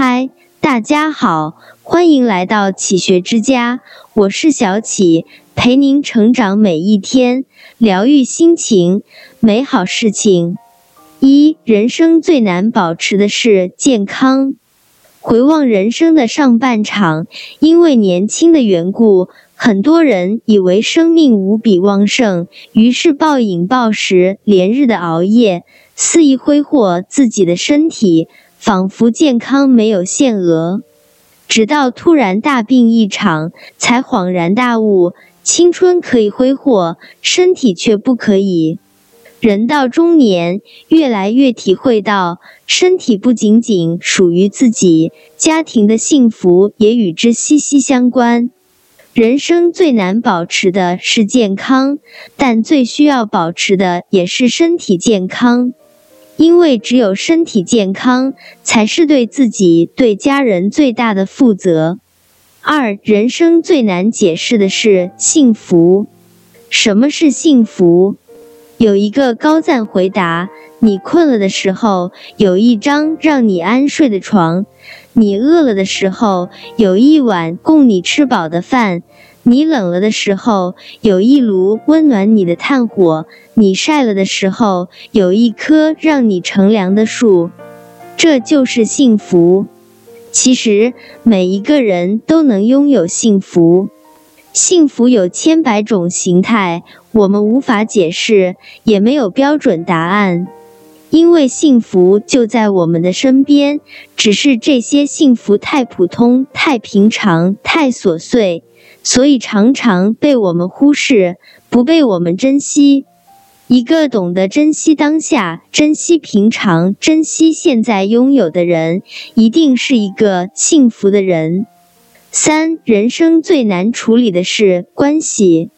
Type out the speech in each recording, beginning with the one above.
嗨，大家好，欢迎来到启学之家，我是小启，陪您成长每一天，疗愈心情，美好事情。一，人生最难保持的是健康。回望人生的上半场，因为年轻的缘故，很多人以为生命无比旺盛，于是暴饮暴食，连日的熬夜，肆意挥霍自己的身体。仿佛健康没有限额，直到突然大病一场，才恍然大悟：青春可以挥霍，身体却不可以。人到中年，越来越体会到，身体不仅仅属于自己，家庭的幸福也与之息息相关。人生最难保持的是健康，但最需要保持的也是身体健康。因为只有身体健康，才是对自己、对家人最大的负责。二，人生最难解释的是幸福。什么是幸福？有一个高赞回答：你困了的时候，有一张让你安睡的床；你饿了的时候，有一碗供你吃饱的饭。你冷了的时候，有一炉温暖你的炭火；你晒了的时候，有一棵让你乘凉的树。这就是幸福。其实每一个人都能拥有幸福。幸福有千百种形态，我们无法解释，也没有标准答案。因为幸福就在我们的身边，只是这些幸福太普通、太平常、太琐碎。所以常常被我们忽视，不被我们珍惜。一个懂得珍惜当下、珍惜平常、珍惜现在拥有的人，一定是一个幸福的人。三，人生最难处理的是关系。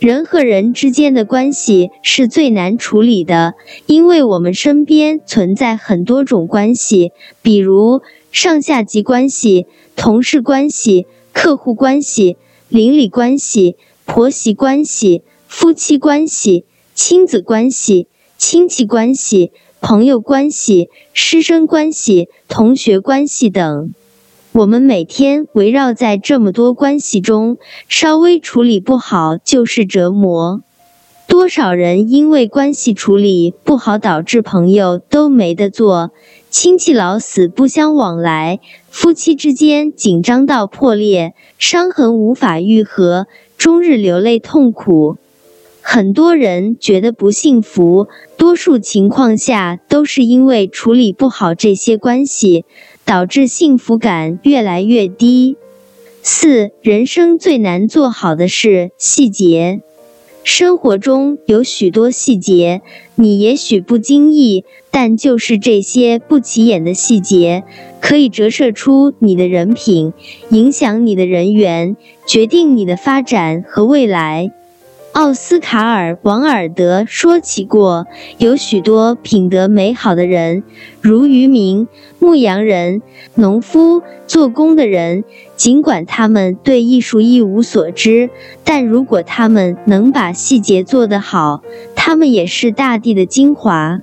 人和人之间的关系是最难处理的，因为我们身边存在很多种关系，比如上下级关系、同事关系、客户关系。邻里关系、婆媳关系、夫妻关系、亲子关系、亲戚关系、朋友关系、师生关系、同学关系等，我们每天围绕在这么多关系中，稍微处理不好就是折磨。多少人因为关系处理不好，导致朋友都没得做，亲戚老死不相往来。夫妻之间紧张到破裂，伤痕无法愈合，终日流泪痛苦。很多人觉得不幸福，多数情况下都是因为处理不好这些关系，导致幸福感越来越低。四，人生最难做好的是细节。生活中有许多细节，你也许不经意，但就是这些不起眼的细节，可以折射出你的人品，影响你的人缘，决定你的发展和未来。奥斯卡尔·王尔德说起过，有许多品德美好的人，如渔民、牧羊人、农夫、做工的人。尽管他们对艺术一无所知，但如果他们能把细节做得好，他们也是大地的精华。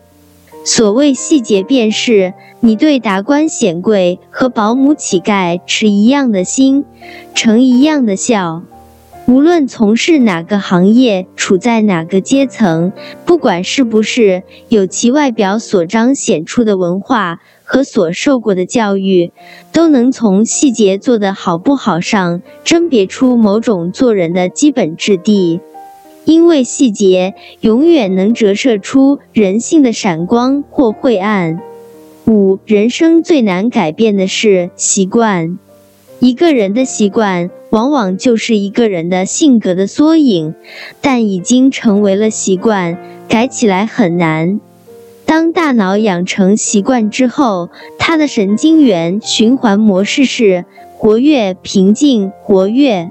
所谓细节，便是你对达官显贵和保姆乞丐持一样的心，呈一样的笑。无论从事哪个行业，处在哪个阶层，不管是不是有其外表所彰显出的文化和所受过的教育，都能从细节做得好不好上甄别出某种做人的基本质地。因为细节永远能折射出人性的闪光或晦暗。五，人生最难改变的是习惯。一个人的习惯。往往就是一个人的性格的缩影，但已经成为了习惯，改起来很难。当大脑养成习惯之后，它的神经元循环模式是活跃、平静、活跃。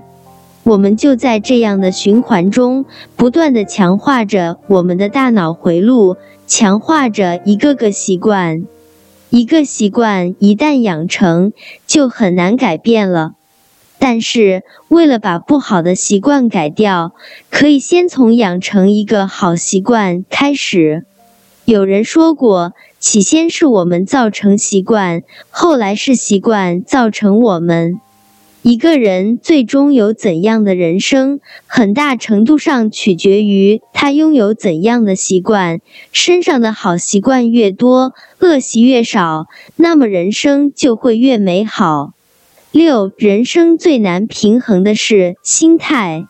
我们就在这样的循环中，不断的强化着我们的大脑回路，强化着一个个习惯。一个习惯一旦养成，就很难改变了。但是，为了把不好的习惯改掉，可以先从养成一个好习惯开始。有人说过，起先是我们造成习惯，后来是习惯造成我们。一个人最终有怎样的人生，很大程度上取决于他拥有怎样的习惯。身上的好习惯越多，恶习越少，那么人生就会越美好。六，人生最难平衡的是心态，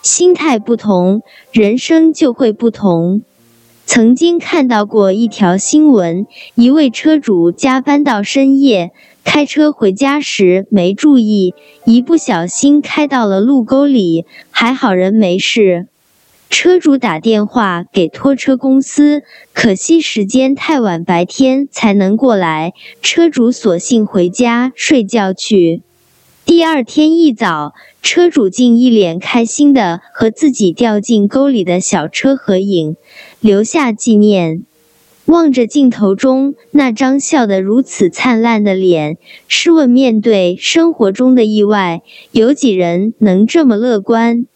心态不同，人生就会不同。曾经看到过一条新闻，一位车主加班到深夜，开车回家时没注意，一不小心开到了路沟里，还好人没事。车主打电话给拖车公司，可惜时间太晚，白天才能过来，车主索性回家睡觉去。第二天一早，车主竟一脸开心的和自己掉进沟里的小车合影，留下纪念。望着镜头中那张笑得如此灿烂的脸，试问面对生活中的意外，有几人能这么乐观？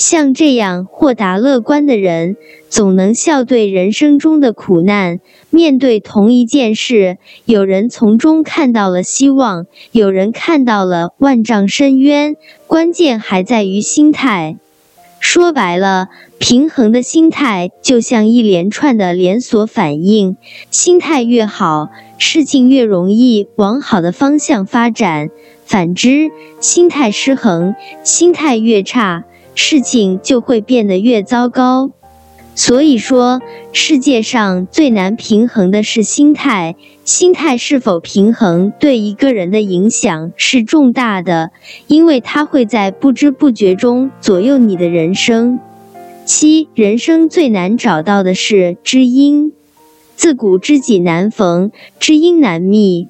像这样豁达乐观的人，总能笑对人生中的苦难。面对同一件事，有人从中看到了希望，有人看到了万丈深渊。关键还在于心态。说白了，平衡的心态就像一连串的连锁反应，心态越好，事情越容易往好的方向发展；反之，心态失衡，心态越差。事情就会变得越糟糕。所以说，世界上最难平衡的是心态。心态是否平衡，对一个人的影响是重大的，因为它会在不知不觉中左右你的人生。七，人生最难找到的是知音。自古知己难逢，知音难觅。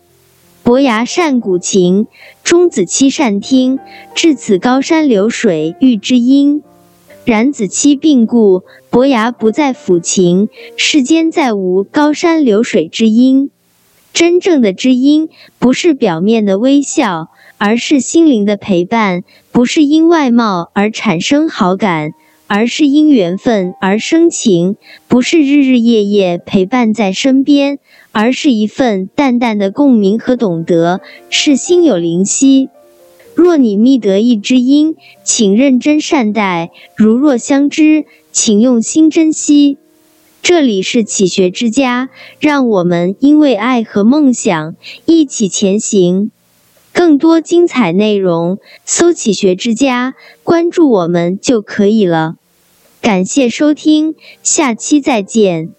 伯牙善鼓琴，钟子期善听。至此高山流水遇知音。然子期病故，伯牙不再抚琴，世间再无高山流水知音。真正的知音，不是表面的微笑，而是心灵的陪伴；不是因外貌而产生好感。而是因缘分而生情，不是日日夜夜陪伴在身边，而是一份淡淡的共鸣和懂得，是心有灵犀。若你觅得一知音，请认真善待；如若相知，请用心珍惜。这里是启学之家，让我们因为爱和梦想一起前行。更多精彩内容，搜“启学之家”，关注我们就可以了。感谢收听，下期再见。